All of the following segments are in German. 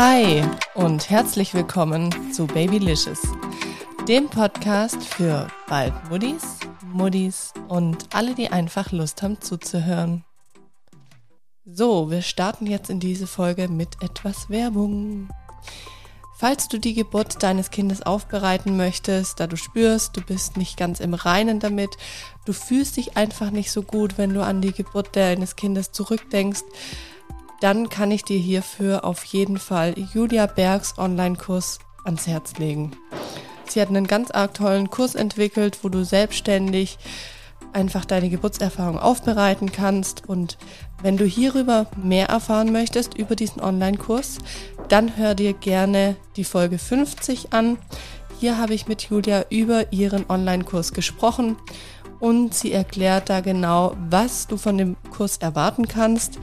Hi und herzlich willkommen zu Babylicious, dem Podcast für bald Muddis, Muddis und alle, die einfach Lust haben zuzuhören. So, wir starten jetzt in diese Folge mit etwas Werbung. Falls du die Geburt deines Kindes aufbereiten möchtest, da du spürst, du bist nicht ganz im Reinen damit, du fühlst dich einfach nicht so gut, wenn du an die Geburt deines Kindes zurückdenkst, dann kann ich dir hierfür auf jeden Fall Julia Bergs Online-Kurs ans Herz legen. Sie hat einen ganz arg tollen Kurs entwickelt, wo du selbstständig einfach deine Geburtserfahrung aufbereiten kannst. Und wenn du hierüber mehr erfahren möchtest, über diesen Online-Kurs, dann hör dir gerne die Folge 50 an. Hier habe ich mit Julia über ihren Online-Kurs gesprochen und sie erklärt da genau, was du von dem Kurs erwarten kannst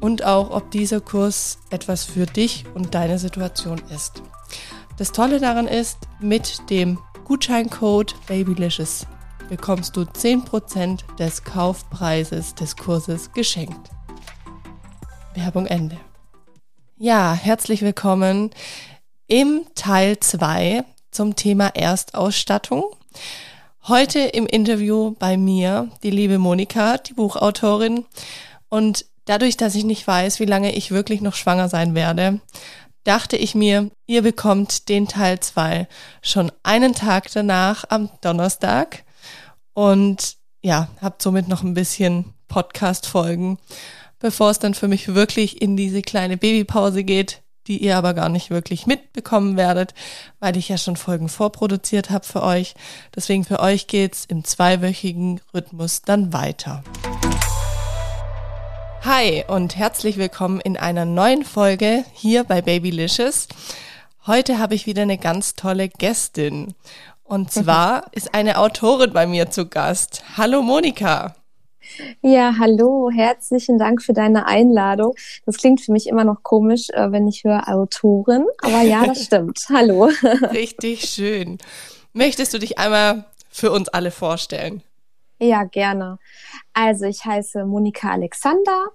und auch, ob dieser Kurs etwas für dich und deine Situation ist. Das Tolle daran ist, mit dem Gutscheincode Babylicious bekommst du 10% des Kaufpreises des Kurses geschenkt. Werbung Ende. Ja, herzlich willkommen im Teil 2 zum Thema Erstausstattung. Heute im Interview bei mir die liebe Monika, die Buchautorin. Und Dadurch, dass ich nicht weiß, wie lange ich wirklich noch schwanger sein werde, dachte ich mir, ihr bekommt den Teil 2 schon einen Tag danach am Donnerstag und ja, habt somit noch ein bisschen Podcast-Folgen, bevor es dann für mich wirklich in diese kleine Babypause geht, die ihr aber gar nicht wirklich mitbekommen werdet, weil ich ja schon Folgen vorproduziert habe für euch. Deswegen für euch geht's im zweiwöchigen Rhythmus dann weiter. Hi und herzlich willkommen in einer neuen Folge hier bei Babylicious. Heute habe ich wieder eine ganz tolle Gästin. Und zwar ist eine Autorin bei mir zu Gast. Hallo Monika. Ja, hallo, herzlichen Dank für deine Einladung. Das klingt für mich immer noch komisch, äh, wenn ich höre Autorin, aber ja, das stimmt. hallo. Richtig schön. Möchtest du dich einmal für uns alle vorstellen? Ja, gerne. Also ich heiße Monika Alexander,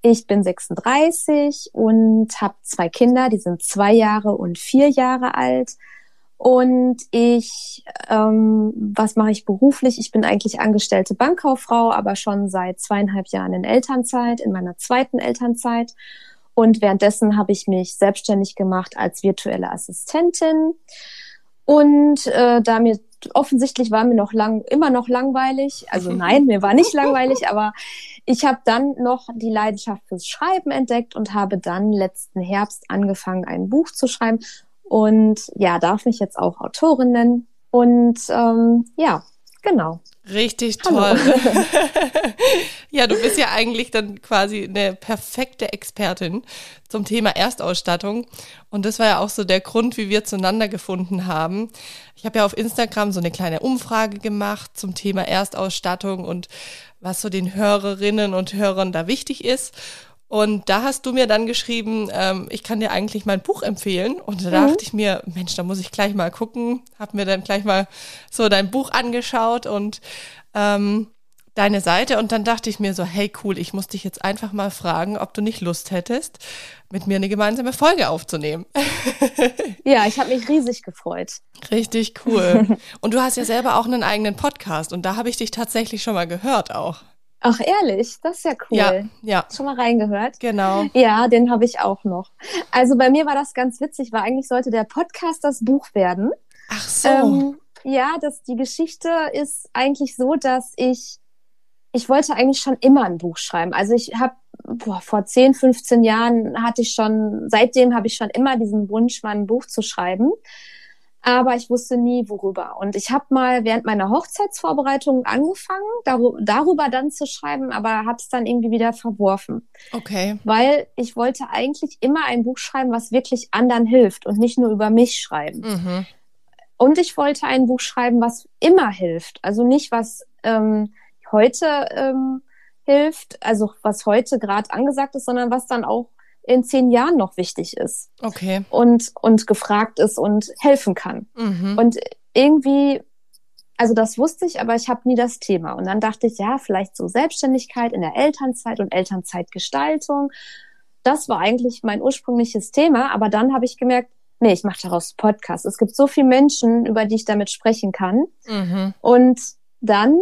ich bin 36 und habe zwei Kinder, die sind zwei Jahre und vier Jahre alt. Und ich, ähm, was mache ich beruflich? Ich bin eigentlich angestellte Bankkauffrau, aber schon seit zweieinhalb Jahren in Elternzeit, in meiner zweiten Elternzeit. Und währenddessen habe ich mich selbstständig gemacht als virtuelle Assistentin. Und äh, da mir offensichtlich war mir noch lang, immer noch langweilig. Also nein, mir war nicht langweilig, aber ich habe dann noch die Leidenschaft fürs Schreiben entdeckt und habe dann letzten Herbst angefangen, ein Buch zu schreiben. Und ja, darf mich jetzt auch Autorin nennen. Und ähm, ja, genau. Richtig toll. ja, du bist ja eigentlich dann quasi eine perfekte Expertin zum Thema Erstausstattung. Und das war ja auch so der Grund, wie wir zueinander gefunden haben. Ich habe ja auf Instagram so eine kleine Umfrage gemacht zum Thema Erstausstattung und was so den Hörerinnen und Hörern da wichtig ist. Und da hast du mir dann geschrieben, ähm, ich kann dir eigentlich mein Buch empfehlen. Und da mhm. dachte ich mir, Mensch, da muss ich gleich mal gucken. Hab mir dann gleich mal so dein Buch angeschaut und ähm, deine Seite. Und dann dachte ich mir so, hey cool, ich muss dich jetzt einfach mal fragen, ob du nicht Lust hättest, mit mir eine gemeinsame Folge aufzunehmen. ja, ich habe mich riesig gefreut. Richtig cool. Und du hast ja selber auch einen eigenen Podcast und da habe ich dich tatsächlich schon mal gehört auch. Ach, ehrlich, das ist ja cool. Ja, ja. Schon mal reingehört? Genau. Ja, den habe ich auch noch. Also bei mir war das ganz witzig, weil eigentlich sollte der Podcast das Buch werden. Ach so. Ähm, ja, das, die Geschichte ist eigentlich so, dass ich, ich wollte eigentlich schon immer ein Buch schreiben. Also ich habe vor 10, 15 Jahren hatte ich schon, seitdem habe ich schon immer diesen Wunsch, mal ein Buch zu schreiben aber ich wusste nie, worüber. Und ich habe mal während meiner Hochzeitsvorbereitung angefangen, darüber dann zu schreiben, aber habe es dann irgendwie wieder verworfen. Okay. Weil ich wollte eigentlich immer ein Buch schreiben, was wirklich anderen hilft und nicht nur über mich schreiben. Mhm. Und ich wollte ein Buch schreiben, was immer hilft. Also nicht, was ähm, heute ähm, hilft, also was heute gerade angesagt ist, sondern was dann auch in zehn Jahren noch wichtig ist. Okay. Und, und gefragt ist und helfen kann. Mhm. Und irgendwie, also das wusste ich, aber ich habe nie das Thema. Und dann dachte ich, ja, vielleicht so Selbstständigkeit in der Elternzeit und Elternzeitgestaltung. das war eigentlich mein ursprüngliches Thema. Aber dann habe ich gemerkt, nee, ich mache daraus Podcast. Es gibt so viele Menschen, über die ich damit sprechen kann. Mhm. Und dann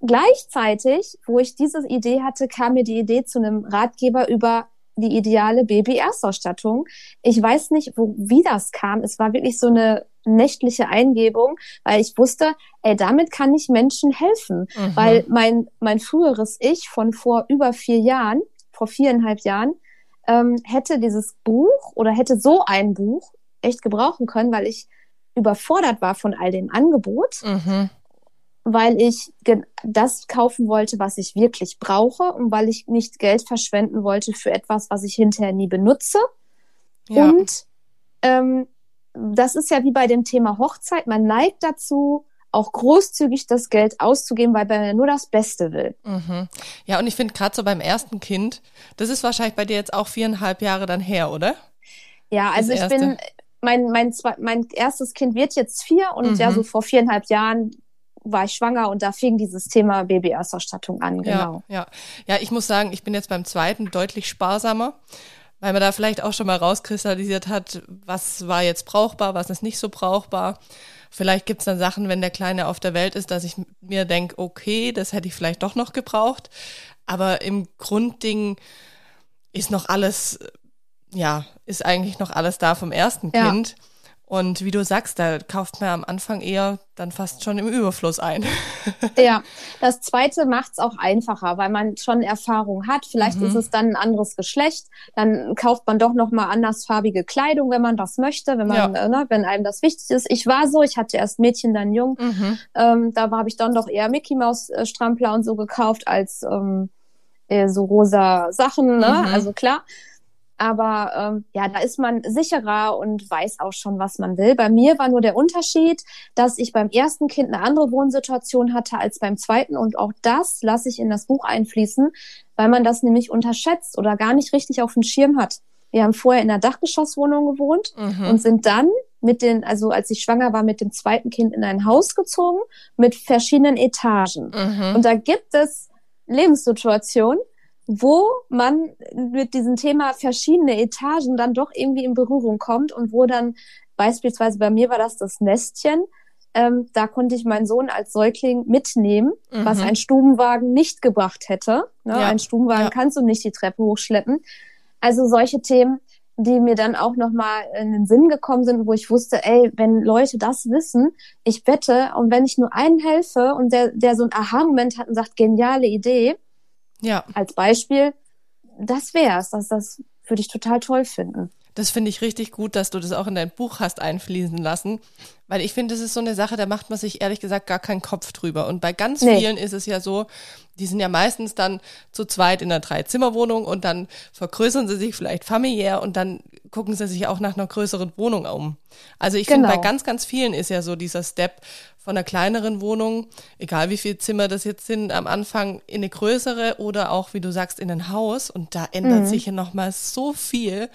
gleichzeitig, wo ich diese Idee hatte, kam mir die Idee zu einem Ratgeber über die ideale Baby-Erstausstattung. Ich weiß nicht, wo, wie das kam. Es war wirklich so eine nächtliche Eingebung, weil ich wusste, ey, damit kann ich Menschen helfen. Mhm. Weil mein, mein früheres Ich von vor über vier Jahren, vor viereinhalb Jahren, ähm, hätte dieses Buch oder hätte so ein Buch echt gebrauchen können, weil ich überfordert war von all dem Angebot. Mhm weil ich das kaufen wollte, was ich wirklich brauche und weil ich nicht Geld verschwenden wollte für etwas, was ich hinterher nie benutze. Ja. Und ähm, das ist ja wie bei dem Thema Hochzeit. Man neigt dazu, auch großzügig das Geld auszugeben, weil man nur das Beste will. Mhm. Ja, und ich finde gerade so beim ersten Kind, das ist wahrscheinlich bei dir jetzt auch viereinhalb Jahre dann her, oder? Ja, also ich bin, mein, mein, mein erstes Kind wird jetzt vier und mhm. ja, so vor viereinhalb Jahren war ich schwanger und da fing dieses Thema Baby-Erstausstattung an, genau. Ja, ja. ja, ich muss sagen, ich bin jetzt beim zweiten deutlich sparsamer, weil man da vielleicht auch schon mal rauskristallisiert hat, was war jetzt brauchbar, was ist nicht so brauchbar. Vielleicht gibt's dann Sachen, wenn der Kleine auf der Welt ist, dass ich mir denke, okay, das hätte ich vielleicht doch noch gebraucht. Aber im Grundding ist noch alles, ja, ist eigentlich noch alles da vom ersten ja. Kind. Und wie du sagst, da kauft man am Anfang eher dann fast schon im Überfluss ein. ja, das zweite macht es auch einfacher, weil man schon Erfahrung hat. Vielleicht mhm. ist es dann ein anderes Geschlecht. Dann kauft man doch nochmal andersfarbige Kleidung, wenn man das möchte, wenn man, ja. äh, ne, wenn einem das wichtig ist. Ich war so, ich hatte erst Mädchen, dann Jung. Mhm. Ähm, da habe ich dann doch eher Mickey Maus äh, Strampler und so gekauft als ähm, so rosa Sachen. Ne? Mhm. Also klar. Aber ähm, ja, da ist man sicherer und weiß auch schon, was man will. Bei mir war nur der Unterschied, dass ich beim ersten Kind eine andere Wohnsituation hatte als beim zweiten. Und auch das lasse ich in das Buch einfließen, weil man das nämlich unterschätzt oder gar nicht richtig auf dem Schirm hat. Wir haben vorher in einer Dachgeschosswohnung gewohnt mhm. und sind dann mit den, also als ich schwanger war, mit dem zweiten Kind in ein Haus gezogen mit verschiedenen Etagen. Mhm. Und da gibt es Lebenssituationen, wo man mit diesem Thema verschiedene Etagen dann doch irgendwie in Berührung kommt und wo dann beispielsweise bei mir war das das Nestchen, ähm, da konnte ich meinen Sohn als Säugling mitnehmen, mhm. was ein Stubenwagen nicht gebracht hätte. Ne? Ja. Ein Stubenwagen ja. kannst du nicht die Treppe hochschleppen. Also solche Themen, die mir dann auch nochmal in den Sinn gekommen sind, wo ich wusste, ey, wenn Leute das wissen, ich wette, und wenn ich nur einen helfe und der, der so ein Aha-Moment hat und sagt, geniale Idee, ja. Als Beispiel, das wär's. Das, das würde ich total toll finden. Das finde ich richtig gut, dass du das auch in dein Buch hast einfließen lassen, weil ich finde, das ist so eine Sache, da macht man sich ehrlich gesagt gar keinen Kopf drüber. Und bei ganz nee. vielen ist es ja so, die sind ja meistens dann zu zweit in einer Dreizimmerwohnung und dann vergrößern sie sich vielleicht familiär und dann gucken sie sich auch nach einer größeren Wohnung um. Also ich genau. finde, bei ganz, ganz vielen ist ja so dieser Step von einer kleineren Wohnung, egal wie viele Zimmer das jetzt sind, am Anfang in eine größere oder auch, wie du sagst, in ein Haus. Und da ändert mhm. sich ja nochmal so viel.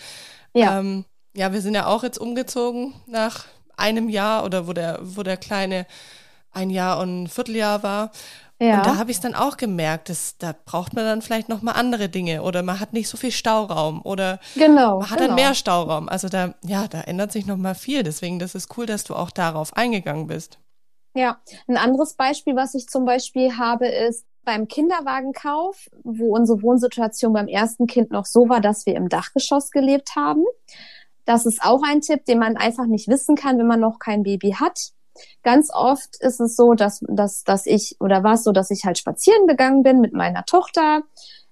Ja. Ähm, ja, wir sind ja auch jetzt umgezogen nach einem Jahr oder wo der, wo der Kleine ein Jahr und ein Vierteljahr war. Ja. Und da habe ich es dann auch gemerkt, dass da braucht man dann vielleicht noch mal andere Dinge oder man hat nicht so viel Stauraum oder genau, man hat genau. dann mehr Stauraum. Also da ja, da ändert sich noch mal viel. Deswegen, das ist cool, dass du auch darauf eingegangen bist. Ja, ein anderes Beispiel, was ich zum Beispiel habe, ist beim Kinderwagenkauf, wo unsere Wohnsituation beim ersten Kind noch so war, dass wir im Dachgeschoss gelebt haben. Das ist auch ein Tipp, den man einfach nicht wissen kann, wenn man noch kein Baby hat. Ganz oft ist es so, dass, dass, dass ich, oder war es so, dass ich halt spazieren gegangen bin mit meiner Tochter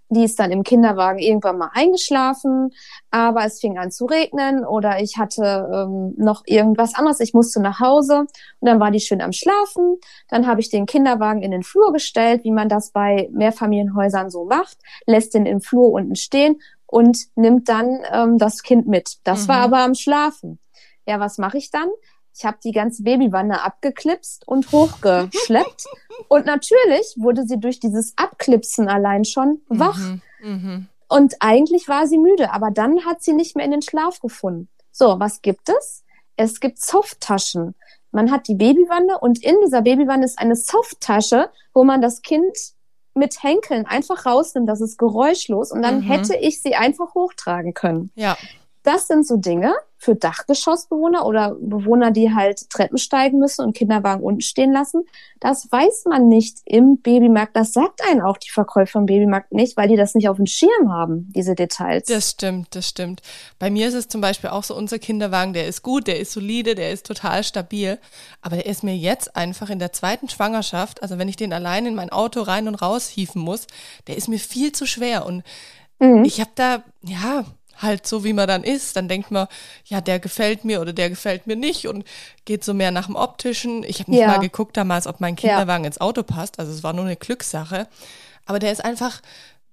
die ist dann im Kinderwagen irgendwann mal eingeschlafen, aber es fing an zu regnen oder ich hatte ähm, noch irgendwas anderes. Ich musste nach Hause und dann war die schön am Schlafen. Dann habe ich den Kinderwagen in den Flur gestellt, wie man das bei Mehrfamilienhäusern so macht, lässt den im Flur unten stehen und nimmt dann ähm, das Kind mit. Das mhm. war aber am Schlafen. Ja, was mache ich dann? Ich habe die ganze Babywanne abgeklipst und hochgeschleppt. und natürlich wurde sie durch dieses Abklipsen allein schon wach. Mhm, mh. Und eigentlich war sie müde, aber dann hat sie nicht mehr in den Schlaf gefunden. So, was gibt es? Es gibt Softtaschen. Man hat die Babywanne und in dieser Babywanne ist eine Softtasche, wo man das Kind mit Henkeln einfach rausnimmt, das ist geräuschlos und dann Mhm. hätte ich sie einfach hochtragen können. Ja, Das sind so Dinge für Dachgeschossbewohner oder Bewohner, die halt Treppen steigen müssen und Kinderwagen unten stehen lassen. Das weiß man nicht im Babymarkt. Das sagt einen auch die Verkäufer im Babymarkt nicht, weil die das nicht auf dem Schirm haben, diese Details. das stimmt, das stimmt. Bei mir ist es zum Beispiel auch so, unser Kinderwagen, der ist gut, der ist solide, der ist total stabil. Aber der ist mir jetzt einfach in der zweiten Schwangerschaft, also wenn ich den allein in mein Auto rein und raus hieven muss, der ist mir viel zu schwer. Und Mhm. ich habe da, ja, halt so wie man dann ist, dann denkt man, ja, der gefällt mir oder der gefällt mir nicht und geht so mehr nach dem optischen. Ich habe nicht Ja. mal geguckt damals, ob mein Kinderwagen ins Auto passt, also es war nur eine Glückssache, aber der ist einfach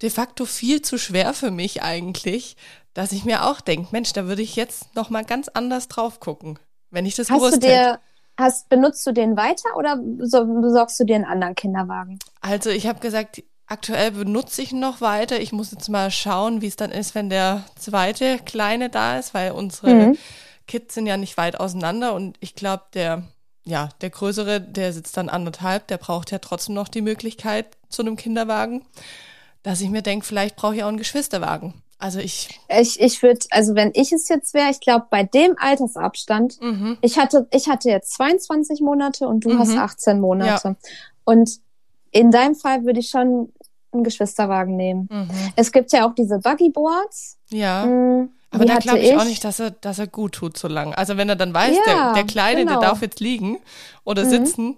de facto viel zu schwer für mich eigentlich, dass ich mir auch denke, Mensch, da würde ich jetzt noch mal ganz anders drauf gucken, wenn ich das Hast du gewusst hätte. dir, hast, benutzt du den weiter oder beso- besorgst du dir einen anderen Kinderwagen? Also ich habe gesagt, aktuell benutze ich noch weiter. Ich muss jetzt mal schauen, wie es dann ist, wenn der zweite Kleine da ist, weil unsere Mhm. Kids sind ja nicht weit auseinander und ich glaube, der, ja, der größere, der sitzt dann anderthalb, der braucht ja trotzdem noch die Möglichkeit zu einem Kinderwagen, dass ich mir denke, vielleicht brauche ich auch einen Geschwisterwagen. Also ich, Ich, ich würde, also wenn ich es jetzt wäre, ich glaube, bei dem Altersabstand, mhm, ich hatte, ich hatte jetzt 22 Monate und du Mhm. hast 18 Monate. Und in deinem Fall würde ich schon einen Geschwisterwagen nehmen. mhm, Es gibt ja auch diese Buggyboards. ja. Mm, Aber da glaube ich, auch nicht, dass er, dass er gut tut so lang. Also wenn er dann weiß, der, Ja, der Kleine, genau. der darf jetzt liegen oder Mhm. sitzen.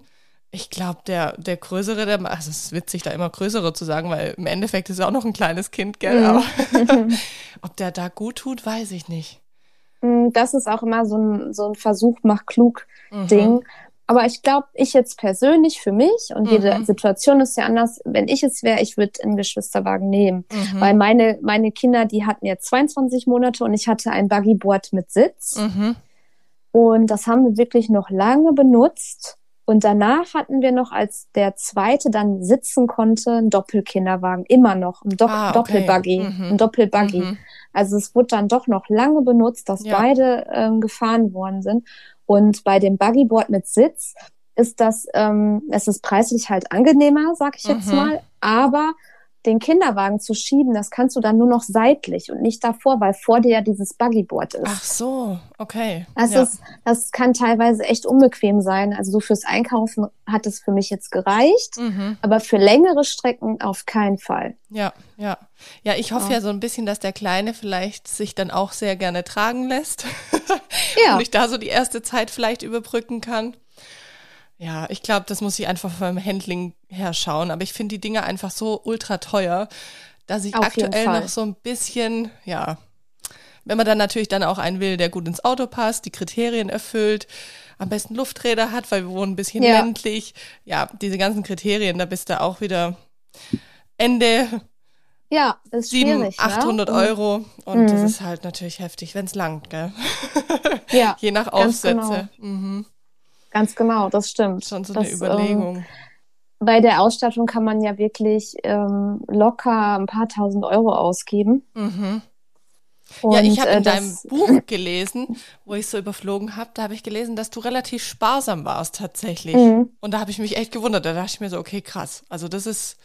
Ich glaube, der, der Größere, der, also es ist witzig, da immer Größere zu sagen, weil im Endeffekt ist er auch noch ein kleines Kind, gell? Mhm. Aber ob der da gut tut, weiß ich nicht. Mm, Das ist auch immer so ein, so ein Versuch, mach klug Mhm. Aber ich glaube, ich jetzt persönlich für mich und jede Mhm. Situation ist ja anders. Wenn ich es wäre, ich würde einen Geschwisterwagen nehmen. Mhm. Weil meine, meine Kinder, die hatten jetzt 22 Monate und ich hatte ein Buggyboard mit Sitz. Mhm. Und das haben wir wirklich noch lange benutzt. Und danach hatten wir noch, als der zweite dann sitzen konnte, einen Doppelkinderwagen. Immer noch. Ein Do Ah, okay. Doppelbuggy. Mhm. Ein Doppelbuggy. Mhm. Also es wurde dann doch noch lange benutzt, dass Ja. beide ähm, gefahren worden sind. Und bei dem Buggyboard mit Sitz ist das, ähm, es ist preislich halt angenehmer, sag ich jetzt Mhm. mal. Aber den Kinderwagen zu schieben, das kannst du dann nur noch seitlich und nicht davor, weil vor dir ja dieses Buggyboard ist. Ach so, okay. Das, ja. ist, das kann teilweise echt unbequem sein. Also so fürs Einkaufen hat es für mich jetzt gereicht, Mhm. aber für längere Strecken auf keinen Fall. Ja, ja. Ja, ich hoffe Ja. ja so ein bisschen, dass der Kleine vielleicht sich dann auch sehr gerne tragen lässt. Ja, und ich da so die erste Zeit vielleicht überbrücken kann. Ja, ich glaube, das muss ich einfach vom Handling her schauen. Aber ich finde die Dinge einfach so ultra teuer, dass ich Auf aktuell noch so ein bisschen, ja, wenn man dann natürlich dann auch einen will, der gut ins Auto passt, die Kriterien erfüllt, am besten Lufträder hat, weil wir wohnen ein bisschen Ja. ländlich. Ja, diese ganzen Kriterien, da bist du auch wieder Ende ja, ist 700, schwierig. 800 ne? Euro. Und das Mhm. ist halt natürlich heftig, wenn es langt, gell? Ja, Je nach Ganz genau. Aufsätze. Mhm. Ganz genau, das stimmt. Schon so das, eine Überlegung. Ähm, bei der Ausstattung kann man ja wirklich ähm, locker ein paar tausend Euro ausgeben. mhm. Und, Ja, ich habe äh, in deinem Buch gelesen, wo ich so überflogen habe, da habe ich gelesen, dass du relativ sparsam warst tatsächlich. Mhm. Und da habe ich mich echt gewundert. Da dachte ich mir so, okay, krass. Also das ist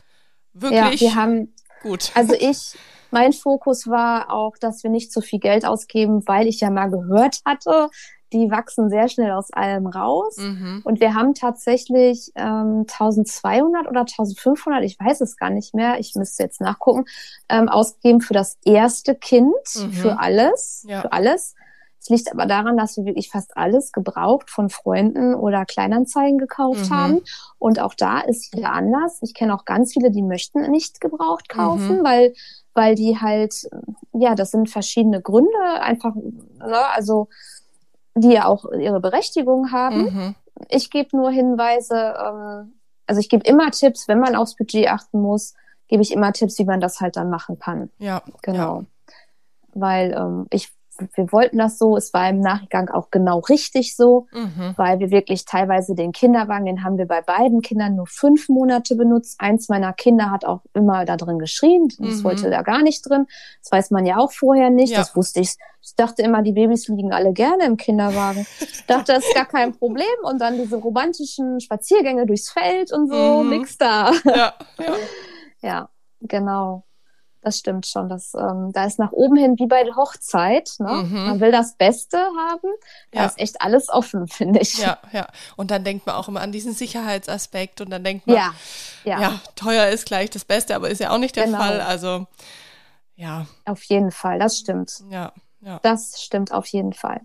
Ja, wirklich wir haben, gut. also ich, mein Fokus war auch, dass wir nicht zu viel Geld ausgeben, weil ich ja mal gehört hatte, die wachsen sehr schnell aus allem raus. Mhm. Und wir haben tatsächlich ähm, 1200 oder 1500, ich weiß es gar nicht mehr, ich müsste jetzt nachgucken, ähm, ausgegeben für das erste Kind, Mhm. für alles, Ja. für alles. Es liegt aber daran, dass wir wirklich fast alles gebraucht von Freunden oder Kleinanzeigen gekauft Mhm. haben. Und auch da ist jeder anders. Ich kenne auch ganz viele, die möchten nicht gebraucht kaufen, Mhm. weil, weil die halt, ja, das sind verschiedene Gründe, einfach, ne, also die ja auch ihre Berechtigung haben Mhm. ich gebe nur Hinweise, ähm, also ich gebe immer Tipps, wenn man aufs Budget achten muss, gebe ich immer Tipps, wie man das halt dann machen kann. Ja, Genau. Weil ähm, ich, wir wollten das so, es war im Nachgang auch genau richtig so, Mhm. weil wir wirklich teilweise den Kinderwagen, den haben wir bei beiden Kindern nur fünf Monate benutzt. Eins meiner Kinder hat auch immer da drin geschrien, das Mhm. wollte da gar nicht drin. Das weiß man ja auch vorher nicht, Ja. das wusste ich. Ich dachte immer, die Babys liegen alle gerne im Kinderwagen. Ich dachte, das ist gar kein Problem. Und dann diese romantischen Spaziergänge durchs Feld und so, Mhm. nix da. Ja, ja. Ja, genau. Das stimmt schon. Das, ähm, da ist nach oben hin wie bei der Hochzeit. Ne? Mhm. Man will das Beste haben. Da Ja. ist echt alles offen, finde ich. Ja, ja. Und dann denkt man auch immer an diesen Sicherheitsaspekt und dann denkt man, ja. ja, ja. teuer ist gleich das Beste, aber ist ja auch nicht der Genau. Fall. Also, ja, auf jeden Fall. Das stimmt. ja, ja. Das stimmt auf jeden Fall.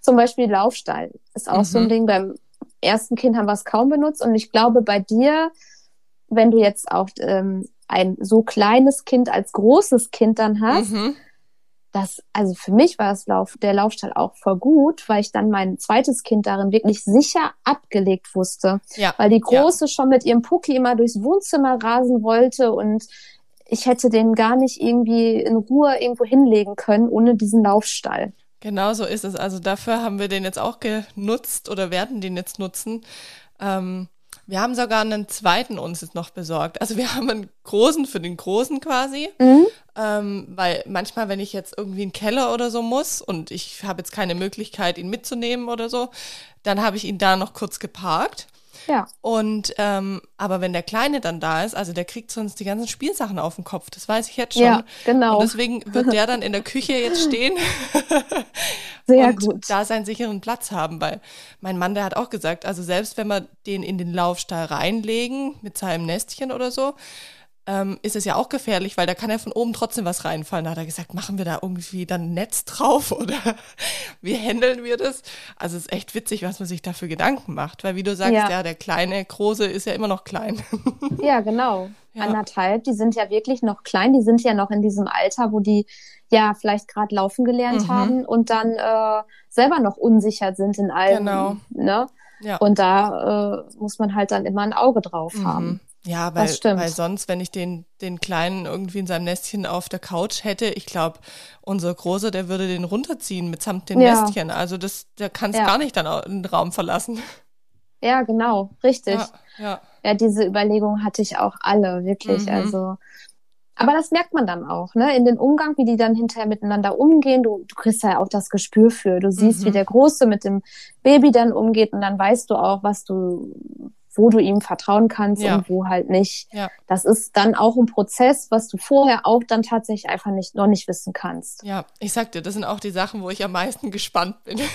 Zum Beispiel Laufstall ist auch so ein Mhm. Ding. Beim ersten Kind haben wir es kaum benutzt. Und ich glaube, bei dir, wenn du jetzt auch ähm, ein so kleines Kind als großes Kind dann hast, Mhm. das, also für mich war das Lauf, der Laufstall auch voll gut, weil ich dann mein zweites Kind darin wirklich sicher abgelegt wusste. Ja, Weil die ja. Große schon mit ihrem Pucki immer durchs Wohnzimmer rasen wollte und ich hätte den gar nicht irgendwie in Ruhe irgendwo hinlegen können ohne diesen Laufstall. Genau so ist es. Also dafür haben wir den jetzt auch genutzt oder werden den jetzt nutzen. Ähm, wir haben sogar einen zweiten uns jetzt noch besorgt. Also wir haben einen großen für den großen quasi. Mhm. Ähm, weil manchmal, wenn ich jetzt irgendwie in den Keller oder so muss und ich habe jetzt keine Möglichkeit, ihn mitzunehmen oder so, dann habe ich ihn da noch kurz geparkt. Ja. Und ähm, aber wenn der Kleine dann da ist, also der kriegt sonst die ganzen Spielsachen auf den Kopf, das weiß ich jetzt schon. Ja, genau. Und deswegen wird der dann in der Küche jetzt stehen Sehr und gut. da seinen sicheren Platz haben, weil mein Mann, der hat auch gesagt, also selbst wenn wir den in den Laufstall reinlegen mit seinem Nestchen oder so, ähm, ist es ja auch gefährlich, weil da kann ja von oben trotzdem was reinfallen. Da hat er gesagt, machen wir da irgendwie dann ein Netz drauf oder wie handeln wir das? Also es ist echt witzig, was man sich da für Gedanken macht, weil wie du sagst, ja, Ja. der kleine, große ist ja immer noch klein. Ja, genau. Ja. Anderthalb, die sind ja wirklich noch klein, die sind ja noch in diesem Alter, wo die ja vielleicht gerade laufen gelernt Mhm. haben und dann äh, selber noch unsicher sind in allem. Genau. Ne? ja. Und da äh, muss man halt dann immer ein Auge drauf haben. Ja, weil, weil sonst, wenn ich den, den Kleinen irgendwie in seinem Nestchen auf der Couch hätte, ich glaube, unser Großer, der würde den runterziehen mitsamt den Ja. Nestchen. Also das, der kann es Ja. gar nicht dann den Raum verlassen. Ja, genau, richtig. Ja, ja. Ja, diese Überlegung hatte ich auch alle, wirklich. Mhm. Also, aber das merkt man dann auch, ne? In den Umgang, wie die dann hinterher miteinander umgehen. Du, du kriegst ja auch das Gespür für. Du siehst, Mhm. wie der Große mit dem Baby dann umgeht und dann weißt du auch, was du, wo du ihm vertrauen kannst Ja. und wo halt nicht. Ja. Das ist dann auch ein Prozess, was du vorher auch dann tatsächlich einfach nicht, noch nicht wissen kannst. Ja, ich sag dir, das sind auch die Sachen, wo ich am meisten gespannt bin.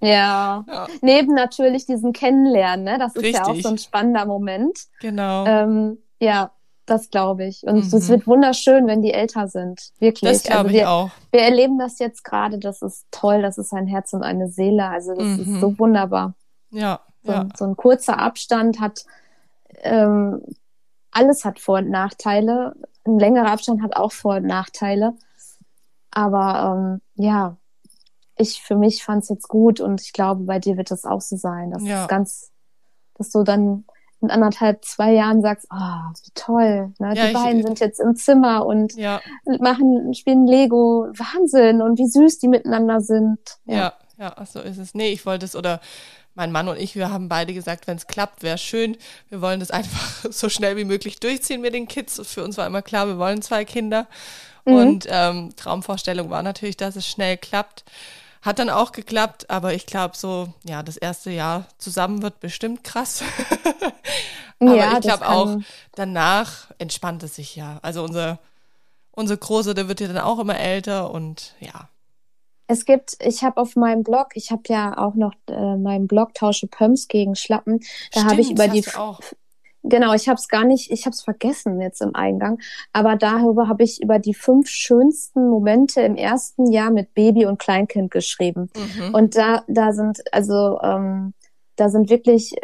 Ja. ja, Neben natürlich diesem Kennenlernen, ne? Das ist ja auch Richtig. so ein spannender Moment. genau. Ähm, ja, das glaube ich. Und Mhm. es wird wunderschön, wenn die älter sind. Wirklich. das glaube also ich auch. wir erleben das jetzt gerade. Das ist toll. Das ist ein Herz und eine Seele. Also das Mhm. ist so wunderbar. Ja, So, ja. ein- so ein kurzer Abstand hat ähm, alles hat Vor- und Nachteile. Ein längerer Abstand hat auch Vor- und Nachteile. Aber ähm, ja, ich für mich fand es jetzt gut und ich glaube, bei dir wird das auch so sein. Das Ja. ist ganz, dass du dann in anderthalb, zwei Jahren sagst, ah, wie toll. Ne? Ja, die ich- beiden sind jetzt im Zimmer und Ja, machen, spielen Lego. Wahnsinn. Und wie süß die miteinander sind. ja, ja, so ist es. Nee, ich wollte es, oder mein Mann und ich, wir haben beide gesagt, wenn es klappt, wäre schön. Wir wollen das einfach so schnell wie möglich durchziehen mit den Kids. Für uns war immer klar, wir wollen zwei Kinder. Mhm. Und ähm, Traumvorstellung war natürlich, dass es schnell klappt. Hat dann auch geklappt, aber ich glaube so, ja, das erste Jahr zusammen wird bestimmt krass. aber Ja, ich glaube auch, danach entspannt es sich ja. Also unser, unser Großer, der wird ja dann auch immer älter und ja. Es gibt, ich habe auf meinem Blog, ich habe ja auch noch äh, meinen Blog Tausche Pumps gegen Schlappen. Da habe ich über die, genau, ich habe es gar nicht, ich habe es vergessen jetzt im Eingang, aber darüber habe ich über die fünf schönsten Momente im ersten Jahr mit Baby und Kleinkind geschrieben. Mhm. Und da, da sind, also, ähm, da sind wirklich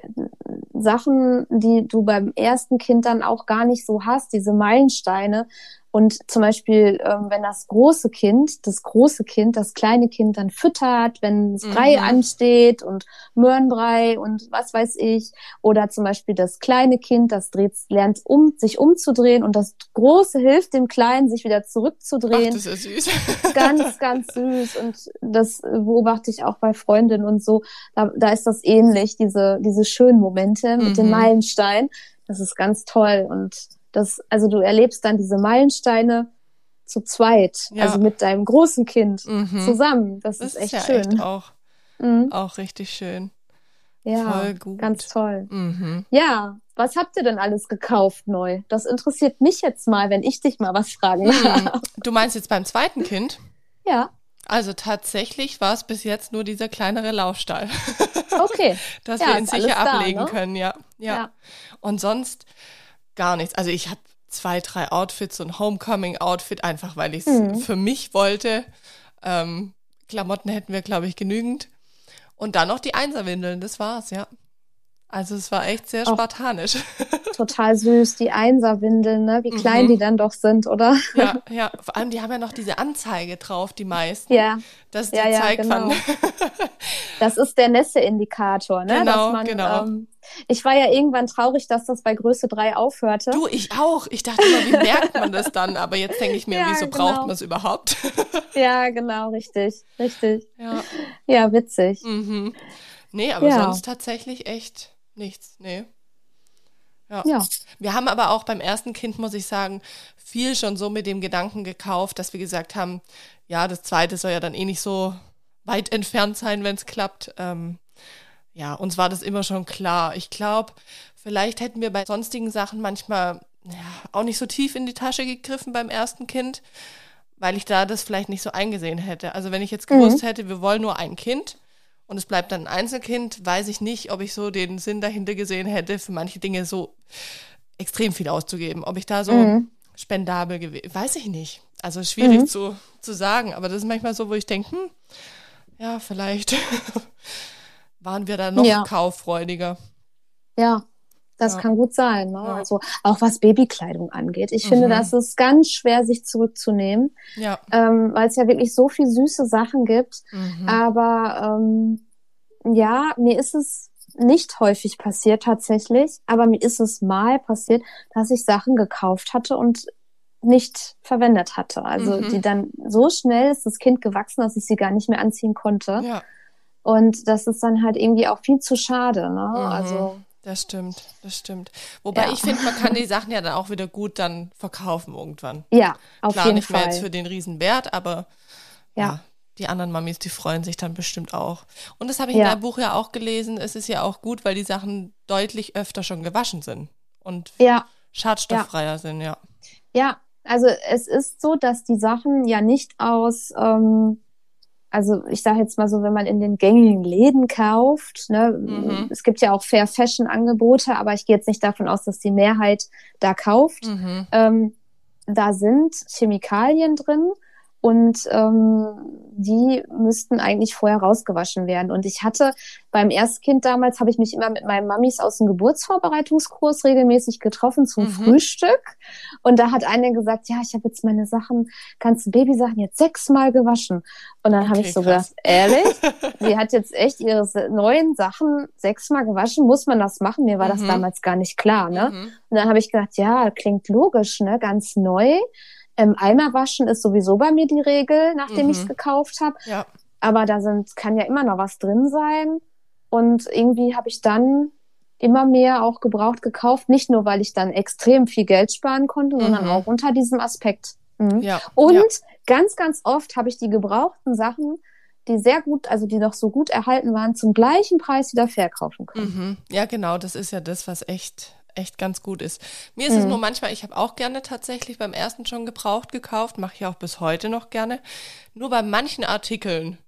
Sachen, die du beim ersten Kind dann auch gar nicht so hast, diese Meilensteine. Und zum Beispiel, ähm, wenn das große Kind, das große Kind, das kleine Kind dann füttert, wenn das Brei Mhm. ansteht und Möhrenbrei und was weiß ich. Oder zum Beispiel das kleine Kind, das dreht, lernt um, sich umzudrehen und das große hilft dem Kleinen, sich wieder Ach, zurückzudrehen das ist süß. ganz, ganz süß. Und das beobachte ich auch bei Freundinnen und so. Da, da ist das ähnlich, diese, diese schönen Momente mit Mhm. Meilensteinen. Das ist ganz toll. Und das, also du erlebst dann diese Meilensteine zu zweit, Ja. also mit deinem großen Kind Mhm. zusammen. Das, Das ist echt ja schön. echt auch, Mhm. auch richtig schön. Ja, voll gut. ganz toll. Mhm. Ja, Was habt ihr denn alles gekauft neu? Das interessiert mich jetzt mal, wenn ich dich mal was fragen Hm. darf. Du meinst jetzt beim zweiten Kind? Ja, Also tatsächlich war es bis jetzt nur dieser kleinere Laufstall, okay. dass Ja, wir ihn ist sicher da, ablegen ne? können, ja. ja. Ja. Und sonst gar nichts. Also ich habe zwei, drei Outfits, so ein Homecoming-Outfit, einfach weil ich es Mhm. für mich wollte. Ähm, Klamotten hätten wir, glaube ich, genügend. Und dann noch die Einserwindeln, das war's, ja. Also es war echt sehr spartanisch. Total süß, die Einserwindeln, ne? Wie klein Mhm. die dann doch sind, oder? ja, ja. Vor allem, die haben ja noch diese Anzeige drauf, die meisten. Ja, Das ist Ja, ja, genau. das ist der Nässe-Indikator, ne? Genau, man, genau. Ähm, ich war ja irgendwann traurig, dass das bei Größe 3 aufhörte. Du, ich auch. Ich dachte immer, wie merkt man das dann? Aber jetzt denke ich mir, Ja, wieso genau. braucht man es überhaupt? Ja, genau, richtig, richtig. ja. Ja, witzig. Mhm. Nee, aber sonst tatsächlich echt nichts. Nee. Ja. Ja. Wir haben aber auch beim ersten Kind, muss ich sagen, viel schon so mit dem Gedanken gekauft, dass wir gesagt haben, ja, das zweite soll ja dann eh nicht so weit entfernt sein, wenn es klappt. Ähm, ja, uns war das immer schon klar. Ich glaube, vielleicht hätten wir bei sonstigen Sachen manchmal ja, auch nicht so tief in die Tasche gegriffen beim ersten Kind, weil ich da das vielleicht nicht so eingesehen hätte. Also wenn ich jetzt gewusst hätte, wir wollen nur ein Kind und es bleibt dann ein Einzelkind, weiß ich nicht, ob ich so den Sinn dahinter gesehen hätte, für manche Dinge so extrem viel auszugeben. Ob ich da so Mhm. spendabel gewesen, weiß ich nicht. Also schwierig Mhm. zu, zu sagen, aber das ist manchmal so, wo ich denke, hm, ja, vielleicht waren wir da noch Ja. kauffreudiger. Ja, das Ja. kann gut sein. Ne? Ja. Also auch was Babykleidung angeht. Ich finde, Mhm. das ist ganz schwer, sich zurückzunehmen, Ja. ähm, weil es ja wirklich so viel süße Sachen gibt. Mhm. Aber ähm, ja, mir ist es nicht häufig passiert tatsächlich, aber mir ist es mal passiert, dass ich Sachen gekauft hatte und nicht verwendet hatte. Also Mhm. die dann so schnell ist das Kind gewachsen, dass ich sie gar nicht mehr anziehen konnte. Ja, Und das ist dann halt irgendwie auch viel zu schade. Ne? Mhm. Also das stimmt, das stimmt. Wobei Ja. ich finde, man kann die Sachen ja dann auch wieder gut dann verkaufen irgendwann. ja, auf Klar, jeden nicht mehr Fall. jetzt für den Riesenwert, aber ja. Ja. die anderen Mamis, die freuen sich dann bestimmt auch. Und das habe ich in Ja. deinem Buch ja auch gelesen. Es ist ja auch gut, weil die Sachen deutlich öfter schon gewaschen sind und Ja, schadstofffreier sind, ja. ja. Also es ist so, dass die Sachen ja nicht aus, ähm, also ich sage jetzt mal so, wenn man in den gängigen Läden kauft, ne, Mhm. es gibt ja auch Fair Fashion Angebote, aber ich gehe jetzt nicht davon aus, dass die Mehrheit da kauft. Mhm. Ähm, da sind Chemikalien drin und ähm, die müssten eigentlich vorher rausgewaschen werden. Und ich hatte beim Erstkind damals, habe ich mich immer mit meinen Mamis aus dem Geburtsvorbereitungskurs regelmäßig getroffen zum Mhm. Frühstück. Und da hat eine gesagt, ja, ich habe jetzt meine Sachen, ganzen Babysachen jetzt sechsmal gewaschen. Und dann habe Okay, ich so krass. gedacht, ehrlich? Sie hat jetzt echt ihre neuen Sachen sechsmal gewaschen. Muss man das machen? Mir war das Mhm. damals gar nicht klar, ne? Mhm. Und dann habe ich gedacht, ja, klingt logisch, ne? Ganz neu. Ähm, Eimer waschen ist sowieso bei mir die Regel, nachdem Mhm. ich es gekauft habe. Ja. Aber da sind, kann ja immer noch was drin sein. Und irgendwie habe ich dann immer mehr auch gebraucht gekauft. Nicht nur, weil ich dann extrem viel Geld sparen konnte, sondern Mhm. auch unter diesem Aspekt. Mhm. Ja. Und ja. ganz, ganz oft habe ich die gebrauchten Sachen, die sehr gut, also die noch so gut erhalten waren, zum gleichen Preis wieder verkaufen können. Mhm. Ja, genau, das ist ja das, was echt, echt ganz gut ist. Mir ist es Mhm. nur manchmal, ich habe auch gerne tatsächlich beim ersten schon gebraucht gekauft, mache ich auch bis heute noch gerne. Nur bei manchen Artikeln,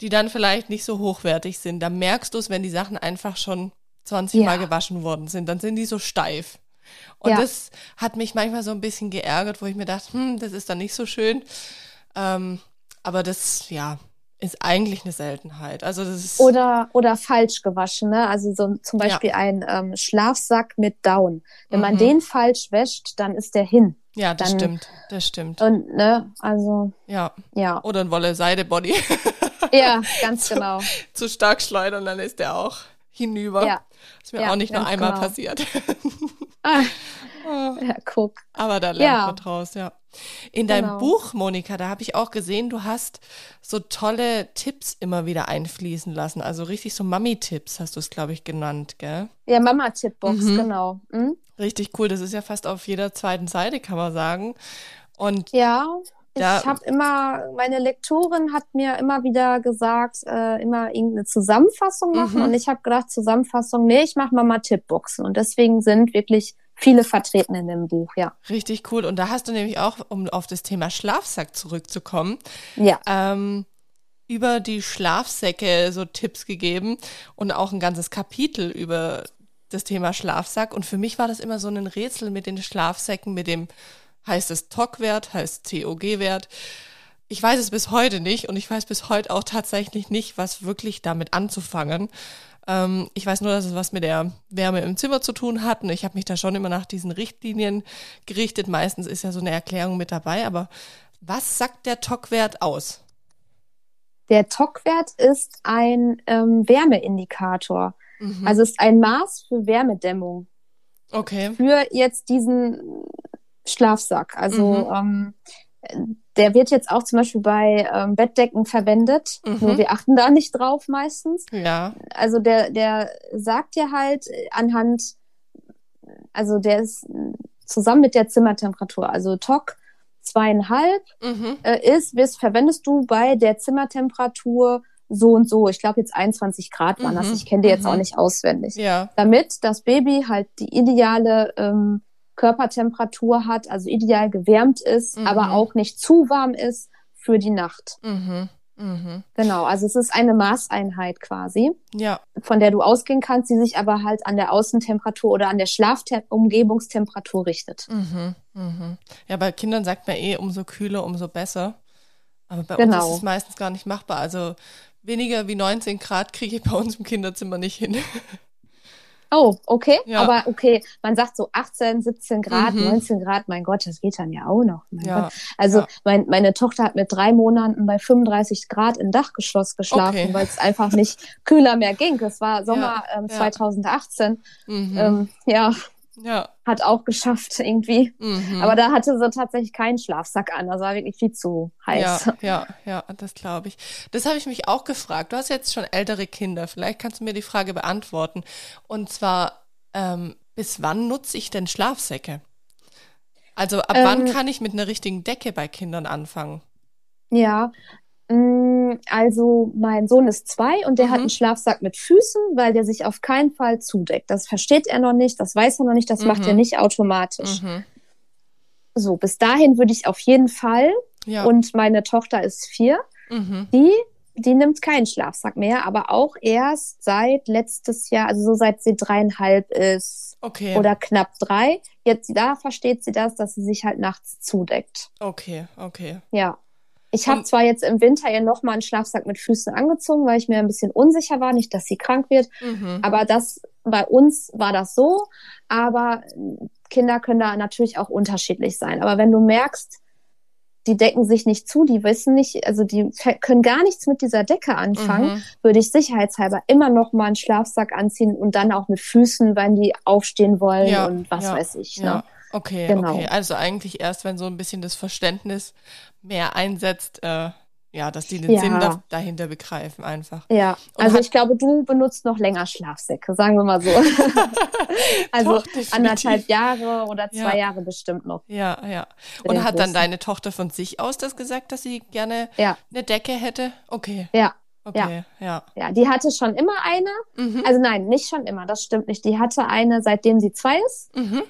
die dann vielleicht nicht so hochwertig sind, da merkst du es, wenn die Sachen einfach schon 20 Ja. Mal gewaschen worden sind, dann sind die so steif. Und Ja. das hat mich manchmal so ein bisschen geärgert, wo ich mir dachte, hm, das ist dann nicht so schön. Ähm, aber das, ja, ist eigentlich eine Seltenheit. Also das ist Oder, oder falsch gewaschen, ne? Also so zum Beispiel ein ähm, Schlafsack mit Down. Wenn man Mhm. den falsch wäscht, dann ist der hin. Ja, das Dann- stimmt, das stimmt. Und, ne, also, Ja. ja. Oder ein Wolle-Seide-Body Ja, ganz genau. zu stark schleudern, dann ist der auch hinüber. Ja. Ist mir Ja, auch nicht nur einmal genau. passiert. Ah, Oh, ja, guck. Aber da lernt Ja. man draus, ja. In deinem Genau. Buch, Monika, da habe ich auch gesehen, du hast so tolle Tipps immer wieder einfließen lassen. Also richtig so Mami-Tipps hast du es, glaube ich, genannt, gell? Ja, Mama-Tippbox, Mhm. genau. Hm? Richtig cool. Das ist ja fast auf jeder zweiten Seite, kann man sagen. Und Ja, Da- Ich habe immer, meine Lektorin hat mir immer wieder gesagt, äh, immer irgendeine Zusammenfassung machen. Mhm. Und ich habe gedacht, Zusammenfassung, nee, ich mache mal mal Tippboxen. Und deswegen sind wirklich viele vertreten in dem Buch, ja. Richtig cool. Und da hast du nämlich auch, um auf das Thema Schlafsack zurückzukommen, Ja. ähm, über die Schlafsäcke so Tipps gegeben und auch ein ganzes Kapitel über das Thema Schlafsack. Und für mich war das immer so ein Rätsel mit den Schlafsäcken, mit dem heißt es TOC-Wert, heißt COG-Wert. Ich weiß es bis heute nicht und ich weiß bis heute auch tatsächlich nicht, was wirklich damit anzufangen. Ähm, ich weiß nur, dass es was mit der Wärme im Zimmer zu tun hat und ich habe mich da schon immer nach diesen Richtlinien gerichtet. Meistens ist ja so eine Erklärung mit dabei, aber was sagt der TOC-Wert aus? Der TOC-Wert ist ein ähm, Wärmeindikator. Mhm. Also ist ein Maß für Wärmedämmung. Okay. für jetzt diesen Schlafsack. Also Mhm. ähm, der wird jetzt auch zum Beispiel bei ähm, Bettdecken verwendet. Mhm. Nur wir achten da nicht drauf meistens. Ja. Also der, der sagt dir halt anhand, also der ist zusammen mit der Zimmertemperatur, also TOC zweieinhalb Mhm. äh, ist, wirst, verwendest du bei der Zimmertemperatur so und so. Ich glaube jetzt 21 Grad waren das. Mhm. Ich kenne die jetzt Mhm. auch nicht auswendig Ja. damit das Baby halt die ideale ähm, Körpertemperatur hat, also ideal gewärmt ist, Mhm. aber auch nicht zu warm ist für die Nacht. Mhm. Mhm. Genau, also es ist eine Maßeinheit quasi, Ja. von der du ausgehen kannst, die sich aber halt an der Außentemperatur oder an der Schlafumgebungstemperatur richtet. Mhm. Mhm. Ja, bei Kindern sagt man eh, umso kühler, umso besser. Aber bei uns Genau. ist es meistens gar nicht machbar. Also weniger wie 19 Grad kriege ich bei uns im Kinderzimmer nicht hin. Oh, okay, Ja. aber okay, man sagt so 18, 17 Grad, Mhm. 19 Grad, mein Gott, das geht dann ja auch noch. Mein Ja. Gott. Also ja. mein, meine Tochter hat mit drei Monaten bei 35 Grad im Dachgeschoss geschlafen, Okay. weil es einfach nicht kühler mehr ging. Das war Sommer ähm, ja. 2018. Mhm. Ähm, ja, ja. hat auch geschafft irgendwie. Mhm. Aber da hatte sie tatsächlich keinen Schlafsack an. Das war wirklich viel zu heiß. Ja, ja, ja, das glaube ich. Das habe ich mich auch gefragt. Du hast jetzt schon ältere Kinder. Vielleicht kannst du mir die Frage beantworten. Und zwar, ähm, bis wann nutze ich denn Schlafsäcke? Also ab wann Ähm, kann ich mit einer richtigen Decke bei Kindern anfangen? Ja, mm, also mein Sohn ist zwei und der hat Mhm. einen Schlafsack mit Füßen, weil der sich auf keinen Fall zudeckt. Das versteht er noch nicht, das weiß er noch nicht, das macht Mhm. er nicht automatisch. Mhm. So, bis dahin würde ich auf jeden Fall. Ja. Und meine Tochter ist vier. mhm. Die, die nimmt keinen Schlafsack mehr, aber auch erst seit letztes Jahr, also so seit sie dreieinhalb ist Okay. oder knapp drei. Jetzt da versteht sie das, dass sie sich halt nachts zudeckt. Okay, okay. Ja. Ich habe zwar jetzt im Winter ihr nochmal einen Schlafsack mit Füßen angezogen, weil ich mir ein bisschen unsicher war, nicht, dass sie krank wird. Mhm. Aber das bei uns war das so. Aber Kinder können da natürlich auch unterschiedlich sein. Aber wenn du merkst, die decken sich nicht zu, die wissen nicht, also die können gar nichts mit dieser Decke anfangen, Mhm. würde ich sicherheitshalber immer noch mal einen Schlafsack anziehen und dann auch mit Füßen, wenn die aufstehen wollen Ja, und was ja, weiß ich. Ja, Ne? Okay, Genau. okay. Also eigentlich erst, wenn so ein bisschen das Verständnis mehr einsetzt, äh, ja, dass die den Ja. Sinn da, dahinter begreifen einfach. Ja, Und also ich glaube, du benutzt noch länger Schlafsäcke, sagen wir mal so. also Doch, anderthalb Jahre oder zwei Ja. Jahre bestimmt noch. Ja, ja. Und hat dann deine Tochter von sich aus das gesagt, dass sie gerne Ja, eine Decke hätte? Okay, ja, okay, ja. ja. Die hatte schon immer eine. Mhm. Also nein, nicht schon immer, das stimmt nicht. Die hatte eine, seitdem sie zwei ist. Mhm.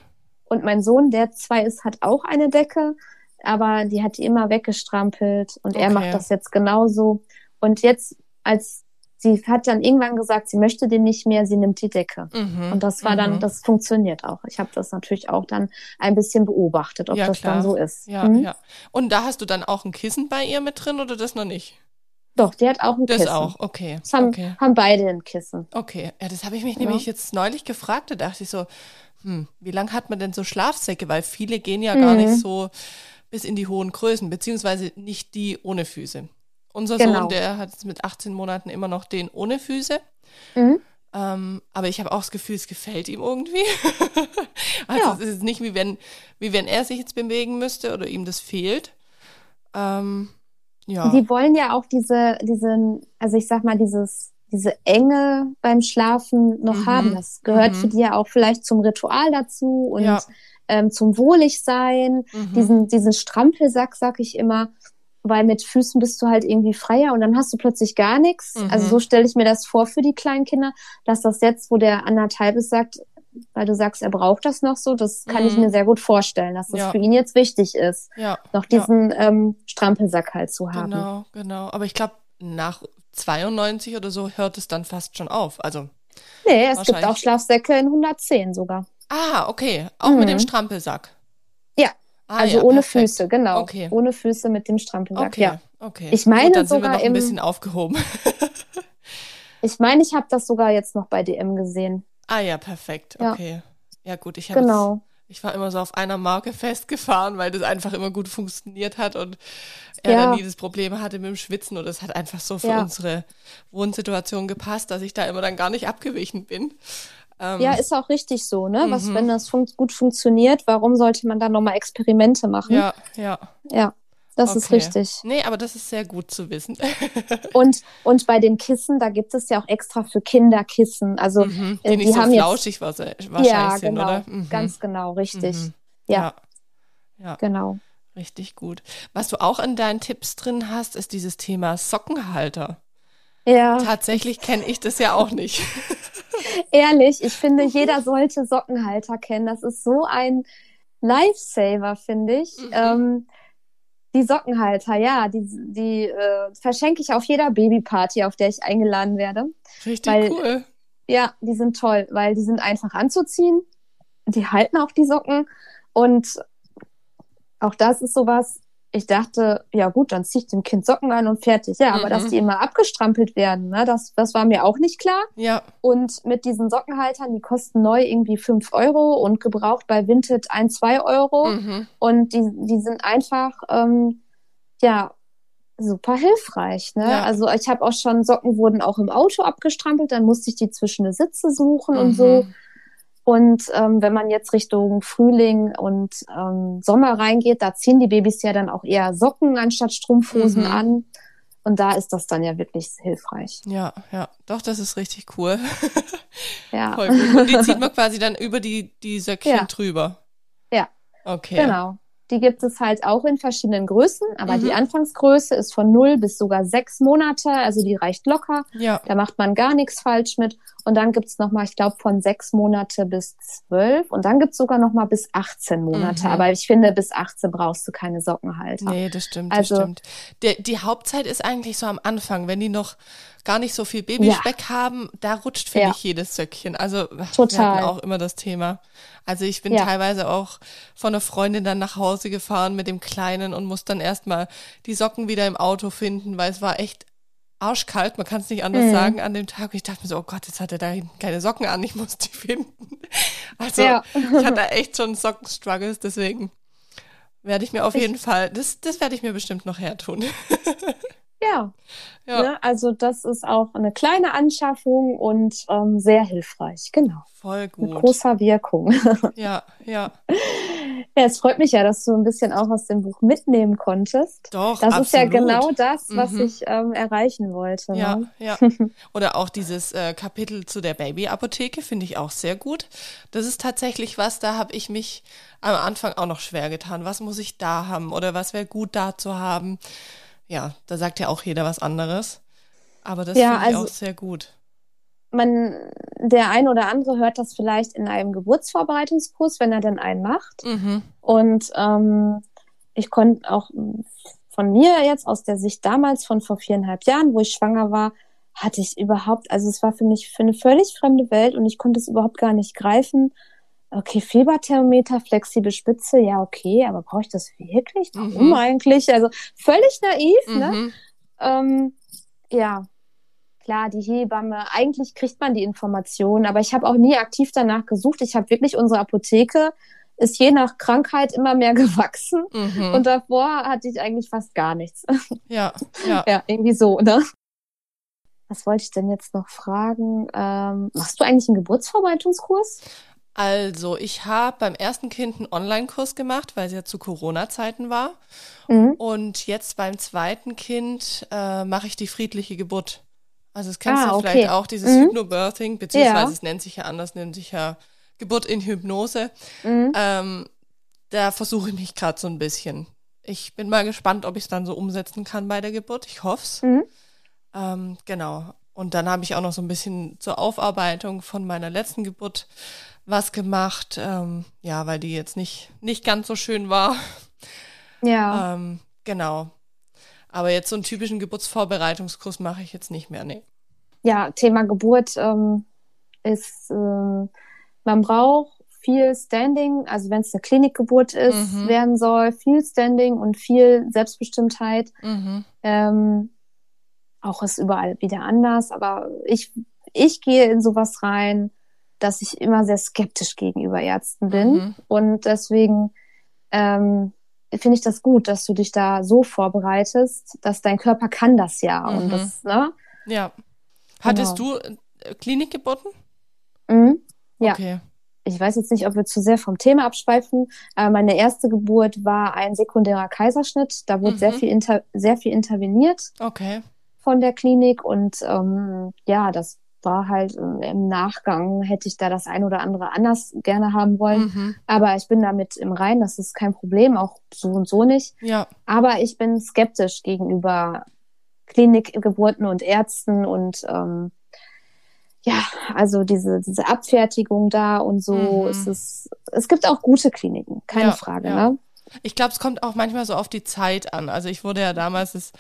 Und mein Sohn, der zwei ist, hat auch eine Decke. Aber die hat die immer weggestrampelt. Und er Okay. macht das jetzt genauso. Und jetzt, als sie hat dann irgendwann gesagt, sie möchte den nicht mehr, sie nimmt die Decke. Mhm. Und das war dann, Mhm. das funktioniert auch. Ich habe das natürlich auch dann ein bisschen beobachtet, ob Ja, das klar. dann so ist. Ja, Mhm. ja. Und da hast du dann auch ein Kissen bei ihr mit drin oder das noch nicht? Doch, die hat auch ein Das Kissen. auch, okay. Das haben, okay. haben beide ein Kissen. Okay, ja, das habe ich mich Ja. nämlich jetzt neulich gefragt. Da dachte ich so, hm, wie lange hat man denn so Schlafsäcke? Weil viele gehen ja gar Mhm. nicht so bis in die hohen Größen, beziehungsweise nicht die ohne Füße. Unser Genau. Sohn, der hat jetzt mit 18 Monaten immer noch den ohne Füße. Mhm. Ähm, aber ich habe auch das Gefühl, es gefällt ihm irgendwie. also Ja. es ist nicht wie wenn, wie wenn er sich jetzt bewegen müsste oder ihm das fehlt. Ähm, ja. Die wollen ja auch diese, diesen, also ich sag mal, dieses, diese Enge beim Schlafen noch Mhm. haben. Das gehört Mhm. für die ja auch vielleicht zum Ritual dazu und Ja. ähm, zum Wohligsein, Mhm. diesen, diesen Strampelsack, sag ich immer, weil mit Füßen bist du halt irgendwie freier und dann hast du plötzlich gar nichts. Mhm. Also so stelle ich mir das vor für die kleinen Kinder, dass das jetzt, wo der anderthalb ist, sagt, weil du sagst, er braucht das noch so, das kann ich Mhm. mir sehr gut vorstellen, dass das Ja. für ihn jetzt wichtig ist, Ja. noch diesen ähm, Strampelsack halt zu haben. Genau, genau. Aber ich glaube, nach 92 oder so hört es dann fast schon auf. Also, Nee, es gibt auch Schlafsäcke in 110 sogar. ah, okay. Auch mit dem Mhm. Strampelsack. Ja, Ah, also ja, ohne perfekt. Füße, genau. Okay. Ohne Füße mit dem Strampelsack, Okay, ja. okay. Ich meine Gut, dann sind wir sogar noch ein im- bisschen aufgehoben. Ich meine, ich habe das sogar jetzt noch bei DM gesehen. ah ja, perfekt. Ja. Okay. Ja gut, ich habe Genau. Ich war immer so auf einer Marke festgefahren, weil das einfach immer gut funktioniert hat und er Ja. dann nie das Problem hatte mit dem Schwitzen und es hat einfach so für Ja. unsere Wohnsituation gepasst, dass ich da immer dann gar nicht abgewichen bin. Ähm, Ja, ist auch richtig so, ne? Was, Mhm. wenn das fun gut funktioniert, warum sollte man dann nochmal Experimente machen? ja, ja. Ja, das ist Okay. richtig. Nee, aber das ist sehr gut zu wissen. Und, und bei den Kissen, da gibt es ja auch extra für Kinder Kissen. Also, Mhm, äh, die die nicht so haben jetzt- flauschig was- wahrscheinlich ja, sind, genau. oder? Mhm. Ganz genau, richtig. Mhm. Ja. ja. Ja, Genau. richtig gut. Was du auch in deinen Tipps drin hast, ist dieses Thema Sockenhalter. Ja, Tatsächlich kenne ich das ja auch nicht. ehrlich, ich finde, jeder sollte Sockenhalter kennen. Das ist so ein Lifesaver, finde ich. Mhm. Ähm, die Sockenhalter, ja, die, die äh, verschenke ich auf jeder Babyparty, auf der ich eingeladen werde. Richtig Weil- cool. Ja, die sind toll, weil die sind einfach anzuziehen. Die halten auch die Socken. Und auch das ist sowas. Ich dachte, ja gut, dann ziehe ich dem Kind Socken an und fertig. Ja, aber Mhm. dass die immer abgestrampelt werden, ne, das, das war mir auch nicht klar. Ja, Und mit diesen Sockenhaltern, die kosten neu irgendwie 5 Euro und gebraucht bei Vinted 1, 2 Euro. mhm. Und die, die sind einfach, ähm, ja, super hilfreich. Ne? Ja. Also ich habe auch schon, Socken wurden auch im Auto abgestrampelt, dann musste ich die zwischen die Sitze suchen und so. Und ähm, wenn man jetzt Richtung Frühling und ähm, Sommer reingeht, da ziehen die Babys ja dann auch eher Socken anstatt Strumpfhosen Mhm. an. Und da ist das dann ja wirklich hilfreich. Ja, ja. Doch, das ist richtig cool. Ja, Voll gut. Und die zieht man quasi dann über die, die Söckchen Ja. drüber. Ja. Okay. genau. Die gibt es halt auch in verschiedenen Größen, aber Mhm. die Anfangsgröße ist von 0 bis sogar 6 Monate, also die reicht locker. Ja. Da macht man gar nichts falsch mit. Und dann gibt's noch mal, ich glaube, von 6 Monate bis 12. Und dann gibt's sogar noch mal bis 18 Monate. Mhm. Aber ich finde, bis 18 brauchst du keine Sockenhalter. Nee, das stimmt, Also- das stimmt. Der, die Hauptzeit ist eigentlich so am Anfang, wenn die noch gar nicht so viel Babyspeck haben, da rutscht, finde Ja. ich, jedes Söckchen. Also wir Total. hatten auch immer das Thema. Also ich bin Ja. teilweise auch von einer Freundin dann nach Hause gefahren mit dem Kleinen und muss dann erstmal die Socken wieder im Auto finden, weil es war echt arschkalt, man kann es nicht anders Mhm. sagen an dem Tag. Und ich dachte mir so, oh Gott, jetzt hat er da keine Socken an, ich muss die finden. Also Ja. ich hatte echt schon Sockenstruggles, deswegen werde ich mir auf Ich- jeden Fall, das, das werde ich mir bestimmt noch hertun. Ja, Ja, Ne? also das ist auch eine kleine Anschaffung und ähm, sehr hilfreich. Genau. voll Mit gut. großer Wirkung. Ja, ja, ja, es freut mich ja, dass du ein bisschen auch aus dem Buch mitnehmen konntest. doch. Das ist ja absolut. genau das, was Mhm. ich ähm, erreichen wollte. Ja, Ne? ja. Oder auch dieses äh, Kapitel zu der Babyapotheke finde ich auch sehr gut. Das ist tatsächlich was, da habe ich mich am Anfang auch noch schwer getan. Was muss ich da haben oder was wäre gut da zu haben? Ja, da sagt ja auch jeder was anderes. Aber das Ja, finde ich also- auch sehr gut. Man, der ein oder andere hört das vielleicht in einem Geburtsvorbereitungskurs, wenn er denn einen macht. Mhm. Und ähm, ich konnte auch von mir jetzt aus der Sicht damals von vor viereinhalb Jahren, wo ich schwanger war, hatte ich überhaupt, also es war für mich für eine völlig fremde Welt und ich konnte es überhaupt gar nicht greifen. Okay, Fieberthermometer, flexible Spitze, ja, okay, aber brauche ich das wirklich? Warum Mhm. eigentlich? Also völlig naiv, ne? Mhm. Ähm, ja, klar, die Hebamme, eigentlich kriegt man die Informationen, aber ich habe auch nie aktiv danach gesucht. Ich habe wirklich unsere Apotheke ist je nach Krankheit immer mehr gewachsen Mhm. und davor hatte ich eigentlich fast gar nichts. ja, ja. ja, irgendwie so, ne? Was wollte ich denn jetzt noch fragen? Ähm, machst du eigentlich einen Geburtsvorbereitungskurs? Also, ich habe beim ersten Kind einen Online-Kurs gemacht, weil es ja zu Corona-Zeiten war. Mhm. Und jetzt beim zweiten Kind äh, mache ich die friedliche Geburt. Also das kennst Ah, du okay. vielleicht auch, dieses Mhm. Hypnobirthing, beziehungsweise Ja. es nennt sich ja anders, nennt sich ja Geburt in Hypnose. Mhm. Ähm, da versuche ich mich gerade so ein bisschen. Ich bin mal gespannt, ob ich es dann so umsetzen kann bei der Geburt. Ich hoffe es. Mhm. Ähm, genau. Und dann habe ich auch noch so ein bisschen zur Aufarbeitung von meiner letzten Geburt was gemacht. Ähm, ja, weil die jetzt nicht, nicht ganz so schön war. Ja. Ähm, genau. Aber jetzt so einen typischen Geburtsvorbereitungskurs mache ich jetzt nicht mehr, nee. Ja, Thema Geburt ähm, ist, ähm, man braucht viel Standing, also wenn es eine Klinikgeburt ist, Mhm. werden soll, viel Standing und viel Selbstbestimmtheit. Mhm. Ähm, auch ist überall wieder anders, aber ich, ich gehe in sowas rein, dass ich immer sehr skeptisch gegenüber Ärzten bin. Mhm. Und deswegen ähm, finde ich das gut, dass du dich da so vorbereitest, dass dein Körper kann das ja. Und Mhm. das, ne? Ja. Hattest Genau. du äh, Klinikgeburten? Mhm. Ja. Okay. Ich weiß jetzt nicht, ob wir zu sehr vom Thema abschweifen. Aber meine erste Geburt war ein sekundärer Kaiserschnitt. Da wurde Mhm. sehr viel inter sehr viel interveniert. Okay. von der Klinik und ähm, ja, das war halt ähm, im Nachgang hätte ich da das ein oder andere anders gerne haben wollen. Mhm. Aber ich bin damit im Rein, das ist kein Problem, auch so und so nicht. Ja. Aber ich bin skeptisch gegenüber Klinikgeburten und Ärzten und ähm, ja, also diese, diese Abfertigung da und so. Mhm. Es, ist, es gibt auch gute Kliniken, keine Ja, Frage. ja. Ne? Ich glaube, es kommt auch manchmal so auf die Zeit an. Also ich wurde ja damals, das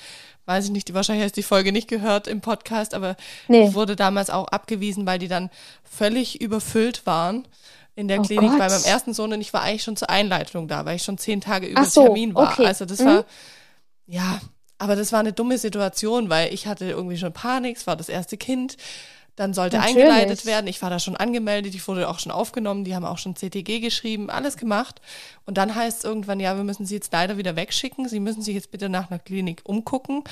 weiß ich nicht, wahrscheinlich hast du die Folge nicht gehört im Podcast, aber Nee. wurde damals auch abgewiesen, weil die dann völlig überfüllt waren in der Oh Klinik Gott. bei meinem ersten Sohn und ich war eigentlich schon zur Einleitung da, weil ich schon zehn Tage über so, Termin war. okay. Also das Mhm. war, ja, aber das war eine dumme Situation, weil ich hatte irgendwie schon Panik, es war das erste Kind. Dann sollte Natürlich. eingeleitet werden. Ich war da schon angemeldet, ich wurde auch schon aufgenommen, die haben auch schon CTG geschrieben, alles gemacht. Und dann heißt es irgendwann, ja, wir müssen sie jetzt leider wieder wegschicken. Sie müssen sich jetzt bitte nach einer Klinik umgucken,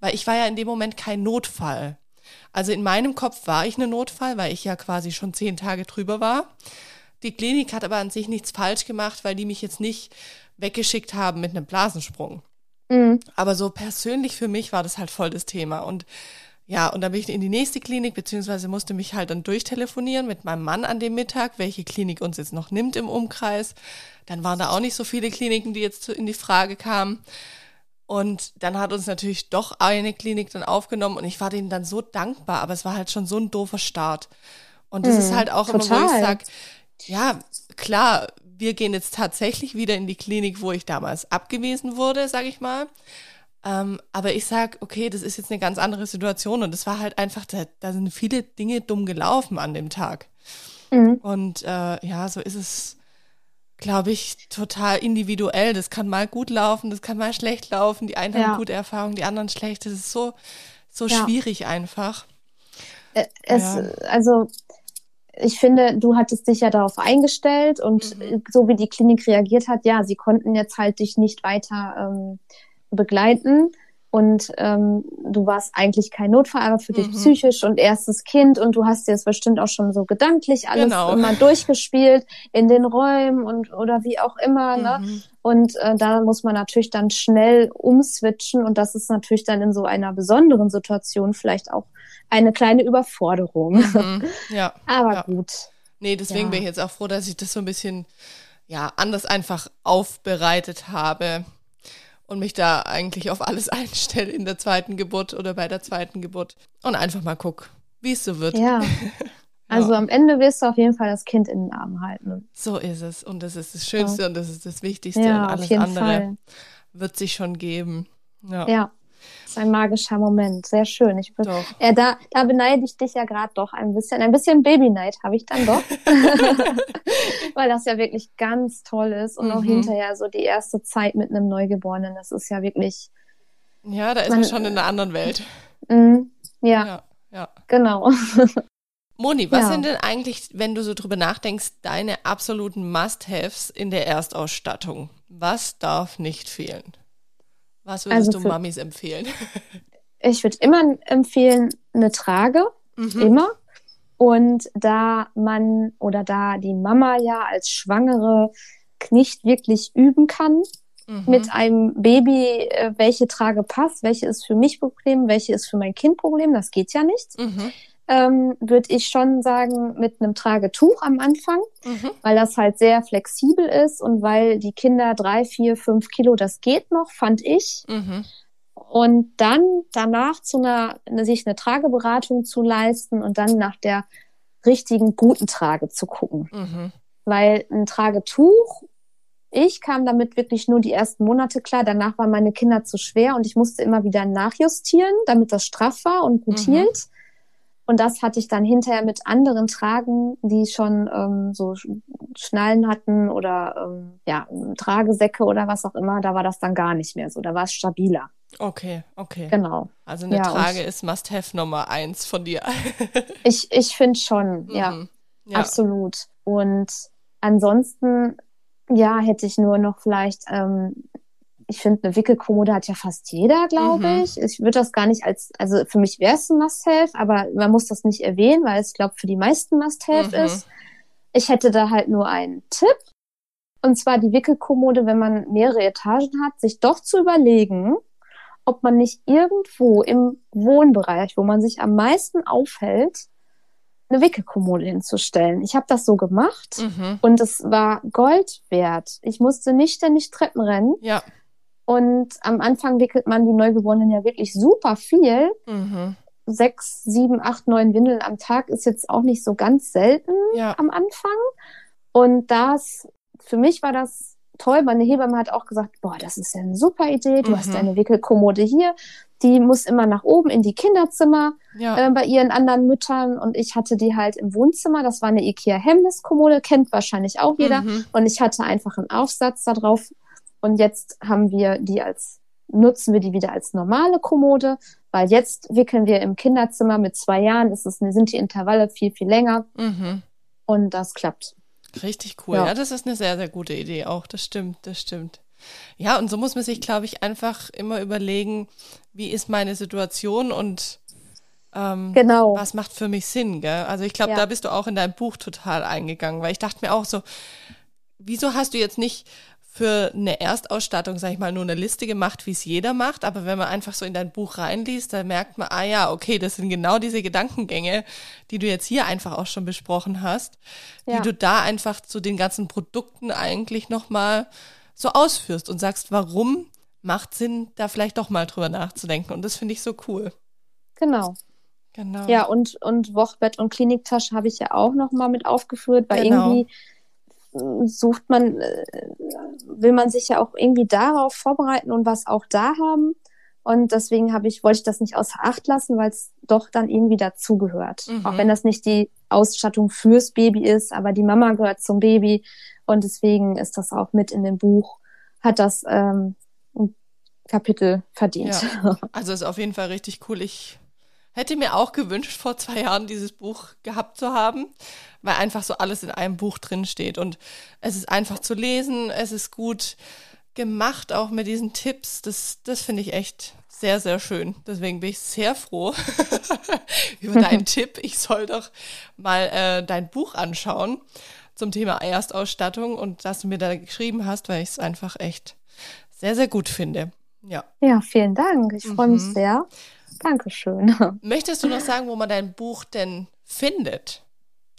weil ich war ja in dem Moment kein Notfall. Also in meinem Kopf war ich eine Notfall, weil ich ja quasi schon zehn Tage drüber war. Die Klinik hat aber an sich nichts falsch gemacht, weil die mich jetzt nicht weggeschickt haben mit einem Blasensprung. Mhm. Aber so persönlich für mich war das halt voll das Thema. Und ja, und dann bin ich in die nächste Klinik, beziehungsweise musste mich halt dann durchtelefonieren mit meinem Mann an dem Mittag, welche Klinik uns jetzt noch nimmt im Umkreis. Dann waren da auch nicht so viele Kliniken, die jetzt in die Frage kamen. Und dann hat uns natürlich doch eine Klinik dann aufgenommen und ich war denen dann so dankbar, aber es war halt schon so ein doofer Start. Und das Mhm, ist halt auch immer, wo total. ich sag, ja, klar, wir gehen jetzt tatsächlich wieder in die Klinik, wo ich damals abgewiesen wurde, sag ich mal. Ähm, aber ich sag, okay, das ist jetzt eine ganz andere Situation und es war halt einfach, da, da sind viele Dinge dumm gelaufen an dem Tag. Mhm. Und äh, ja, so ist es, glaube ich, total individuell. Das kann mal gut laufen, das kann mal schlecht laufen. Die einen Ja. haben gute Erfahrungen, die anderen schlecht. Das ist so, so Ja. schwierig einfach. Es, Ja. Also ich finde, du hattest dich ja darauf eingestellt und Mhm. so wie die Klinik reagiert hat, ja, sie konnten jetzt halt dich nicht weiter ähm, begleiten und ähm, du warst eigentlich kein Notfall, aber für dich Mhm. psychisch und erstes Kind und du hast dir das bestimmt auch schon so gedanklich alles Genau. immer durchgespielt in den Räumen und oder wie auch immer, ne? Mhm. Und äh, da muss man natürlich dann schnell umswitchen und das ist natürlich dann in so einer besonderen Situation vielleicht auch eine kleine Überforderung. Mhm. Ja. Aber Ja. gut. Nee, deswegen Ja. bin ich jetzt auch froh, dass ich das so ein bisschen, ja, anders einfach aufbereitet habe und mich da eigentlich auf alles einstelle in der zweiten Geburt oder bei der zweiten Geburt und einfach mal guck, wie es so wird. Ja. Also am Ende wirst du auf jeden Fall das Kind in den Arm halten. So ist es und das ist das Schönste und das ist das Wichtigste Ja, und auf alles jeden andere Fall. wird sich schon geben. Ja, Ja. Das ist ein magischer Moment. Sehr schön. Ich bin, doch. äh, da, da beneide ich dich ja gerade doch ein bisschen. Ein bisschen Babyneid habe ich dann doch. Weil das ja wirklich ganz toll ist. Und auch Mhm. hinterher so die erste Zeit mit einem Neugeborenen. Das ist ja wirklich, Ja, da ist Man- man schon in einer anderen Welt. mm, ja, Ja, ja. genau. Moni, was Ja. sind denn eigentlich, wenn du so drüber nachdenkst, deine absoluten Must-Haves in der Erstausstattung? Was darf nicht fehlen? Was würdest Also du Mamis empfehlen? Ich würde immer empfehlen, eine Trage. Mhm. immer. Und da man oder da die Mama ja als Schwangere nicht wirklich üben kann Mhm. mit einem Baby, äh, welche Trage passt, welche ist für mich Problem, welche ist für mein Kind Problem, das geht ja nicht. Mhm. Ähm, würde ich schon sagen, mit einem Tragetuch am Anfang, Mhm. weil das halt sehr flexibel ist und weil die Kinder drei, vier, fünf Kilo, das geht noch, fand ich. Mhm. Und dann danach zu einer, eine, sich eine Trageberatung zu leisten und dann nach der richtigen, guten Trage zu gucken. Mhm. Weil ein Tragetuch, ich kam damit wirklich nur die ersten Monate klar. Danach waren meine Kinder zu schwer und ich musste immer wieder nachjustieren, damit das straff war und gut Mhm. hielt. Und das hatte ich dann hinterher mit anderen Tragen, die schon ähm, so Sch- Schnallen hatten oder ähm, ja, Tragesäcke oder was auch immer. Da war das dann gar nicht mehr so. Da war es stabiler. Okay, okay. Genau. Also eine Ja, Trage ist Must-Have Nummer eins von dir. Ich, ich finde schon, ja. Mhm. ja. Absolut. Und ansonsten, ja, hätte ich nur noch vielleicht, ähm, ich finde, eine Wickelkommode hat ja fast jeder, glaube Mhm. ich. Ich würde das gar nicht als, also für mich wäre es ein Must-Have, aber man muss das nicht erwähnen, weil es, glaube für die meisten Must-Have Mhm. ist. Ich hätte da halt nur einen Tipp. Und zwar die Wickelkommode, wenn man mehrere Etagen hat, sich doch zu überlegen, ob man nicht irgendwo im Wohnbereich, wo man sich am meisten aufhält, eine Wickelkommode hinzustellen. Ich habe das so gemacht Mhm. und es war Gold wert. Ich musste nicht ständig Treppen rennen Ja. Und am Anfang wickelt man die Neugeborenen ja wirklich super viel. Mhm. Sechs, sieben, acht, neun Windeln am Tag ist jetzt auch nicht so ganz selten Ja. am Anfang. Und das, für mich war das toll. Meine Hebamme hat auch gesagt, boah, das ist ja eine super Idee. Du Mhm. hast deine Wickelkommode hier. Die muss immer nach oben in die Kinderzimmer Ja. äh, bei ihren anderen Müttern. Und ich hatte die halt im Wohnzimmer. Das war eine Ikea Hemmniskommode, kennt wahrscheinlich auch jeder. Mhm. Und ich hatte einfach einen Aufsatz da drauf. Und jetzt haben wir die als, nutzen wir die wieder als normale Kommode, weil jetzt wickeln wir im Kinderzimmer mit zwei Jahren, ist es, sind die Intervalle viel, viel länger. Mhm. Und das klappt. Richtig cool. Ja. Ja. das ist eine sehr, sehr gute Idee auch. Das stimmt, das stimmt. Ja, und so muss man sich, glaube ich, einfach immer überlegen, wie ist meine Situation und ähm, Genau. was macht für mich Sinn, gell? Also ich glaube, Ja. da bist du auch in dein Buch total eingegangen, weil ich dachte mir auch so, wieso hast du jetzt nicht für eine Erstausstattung, sag ich mal, nur eine Liste gemacht, wie es jeder macht, aber wenn man einfach so in dein Buch reinliest, dann merkt man, ah ja, okay, das sind genau diese Gedankengänge, die du jetzt hier einfach auch schon besprochen hast, Ja. die du da einfach zu den ganzen Produkten eigentlich nochmal so ausführst und sagst, warum macht Sinn, da vielleicht doch mal drüber nachzudenken. Und das finde ich so cool. Genau. Genau. Ja, und, und Wochenbett und Kliniktasche habe ich ja auch noch mal mit aufgeführt, weil Genau. irgendwie sucht man, äh, will man sich ja auch irgendwie darauf vorbereiten und was auch da haben. Und deswegen habe ich, wollte ich das nicht außer Acht lassen, weil es doch dann irgendwie dazugehört. Mhm. Auch wenn das nicht die Ausstattung fürs Baby ist, aber die Mama gehört zum Baby. Und deswegen ist das auch mit in dem Buch, hat das ähm, ein Kapitel verdient. Ja. Also ist auf jeden Fall richtig cool. Ich hätte mir auch gewünscht, vor zwei Jahren dieses Buch gehabt zu haben, weil einfach so alles in einem Buch drin steht. Und es ist einfach zu lesen, es ist gut gemacht, auch mit diesen Tipps. Das, das finde ich echt sehr, sehr schön. Deswegen bin ich sehr froh über deinen Tipp. Ich soll doch mal äh, dein Buch anschauen zum Thema Erstausstattung und dass du mir da geschrieben hast, weil ich es einfach echt sehr, sehr gut finde. Ja. Ja, vielen Dank. Ich freue mich Mhm. sehr. Dankeschön. Möchtest du noch sagen, wo man dein Buch denn findet?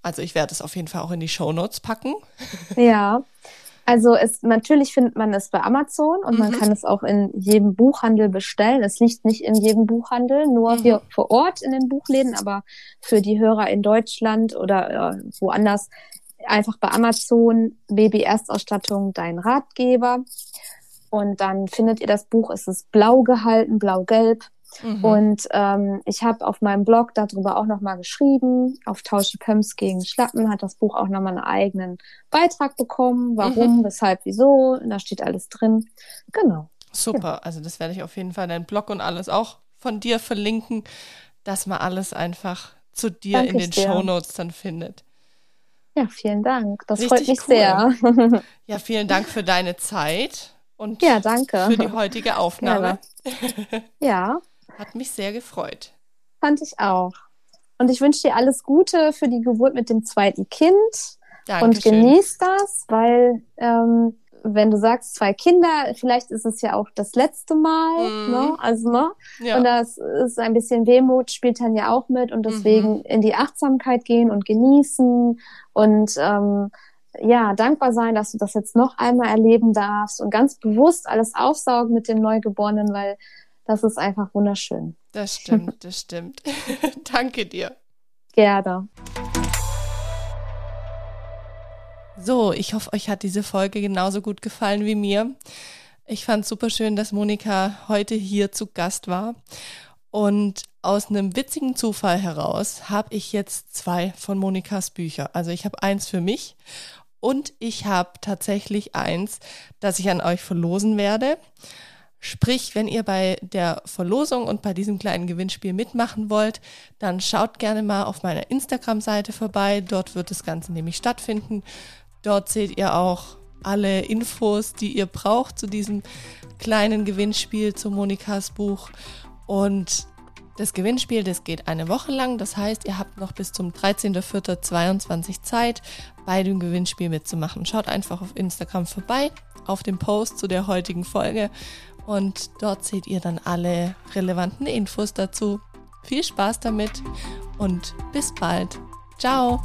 Also ich werde es auf jeden Fall auch in die Shownotes packen. Ja, also es, natürlich findet man es bei Amazon und man Mhm. kann es auch in jedem Buchhandel bestellen. Es liegt nicht in jedem Buchhandel, nur Mhm. hier vor Ort in den Buchläden, aber für die Hörer in Deutschland oder äh, woanders einfach bei Amazon Baby Erstausstattung dein Ratgeber. Und dann findet ihr das Buch, es ist blau gehalten, blau-gelb. Mhm. Und ähm, ich habe auf meinem Blog darüber auch nochmal geschrieben. Auf Tausche Pumps gegen Schlappen hat das Buch auch nochmal einen eigenen Beitrag bekommen. Warum, weshalb, wieso. Und da steht alles drin. Genau. Super. Also das werde ich auf jeden Fall in deinen Blog und alles auch von dir verlinken, dass man alles einfach zu dir Danke in den ich dir. Shownotes dann findet. Ja, vielen Dank. Das Richtig freut mich cool. sehr. Ja, vielen Dank für deine Zeit und ja, danke. für die heutige Aufnahme. Ja, Hat mich sehr gefreut. fand ich auch. Und ich wünsche dir alles Gute für die Geburt mit dem zweiten Kind. und Dankeschön. genieß das, weil ähm, wenn du sagst, zwei Kinder, vielleicht ist es ja auch das letzte Mal, mhm. ne? Also, ne? Ja. Und das ist ein bisschen Wehmut, spielt dann ja auch mit und deswegen mhm. in die Achtsamkeit gehen und genießen und ähm, ja, dankbar sein, dass du das jetzt noch einmal erleben darfst und ganz bewusst alles aufsaugen mit dem Neugeborenen, weil das ist einfach wunderschön. Das stimmt, das stimmt. Danke dir. Gerne. So, ich hoffe, euch hat diese Folge genauso gut gefallen wie mir. Ich fand super schön, dass Monika heute hier zu Gast war. Und aus einem witzigen Zufall heraus habe ich jetzt zwei von Monikas Bücher. Also ich habe eins für mich und ich habe tatsächlich eins, das ich an euch verlosen werde. Sprich, wenn ihr bei der Verlosung und bei diesem kleinen Gewinnspiel mitmachen wollt, dann schaut gerne mal auf meiner Instagram-Seite vorbei. Dort wird das Ganze nämlich stattfinden. Dort seht ihr auch alle Infos, die ihr braucht zu diesem kleinen Gewinnspiel zu Monikas Buch. Und das Gewinnspiel, das geht eine Woche lang. Das heißt, ihr habt noch bis zum 13.04.22 Zeit, bei dem Gewinnspiel mitzumachen. Schaut einfach auf Instagram vorbei, auf dem Post zu der heutigen Folge. Und dort seht ihr dann alle relevanten Infos dazu. Viel Spaß damit und bis bald. Ciao!